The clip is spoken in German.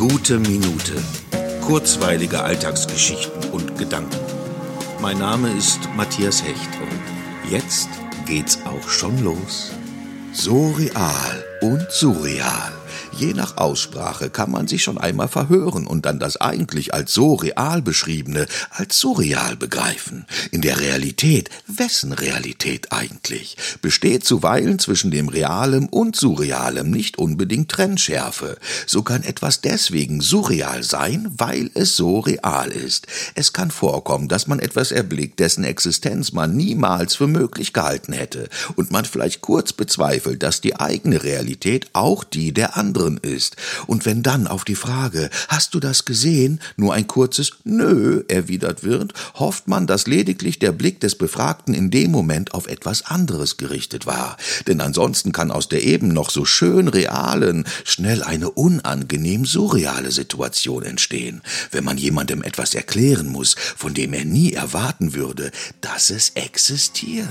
Gute Minute. Kurzweilige Alltagsgeschichten und Gedanken. Mein Name ist Matthias Hecht und jetzt geht's auch schon los. So real und surreal. Je nach Aussprache kann man sich schon einmal verhören und dann das eigentlich als so real beschriebene als surreal begreifen. In der Realität, wessen Realität eigentlich, besteht zuweilen zwischen dem Realem und Surrealem nicht unbedingt Trennschärfe. So kann etwas deswegen surreal sein, weil es so real ist. Es kann vorkommen, dass man etwas erblickt, dessen Existenz man niemals für möglich gehalten hätte und man vielleicht kurz bezweifelt, dass die eigene Realität auch die der anderen Gehirn ist. Und wenn dann auf die Frage, hast du das gesehen, nur ein kurzes Nö erwidert wird, hofft man, dass lediglich der Blick des Befragten in dem Moment auf etwas anderes gerichtet war. Denn ansonsten kann aus der eben noch so schön realen schnell eine unangenehm surreale Situation entstehen, wenn man jemandem etwas erklären muss, von dem er nie erwarten würde, dass es existiert.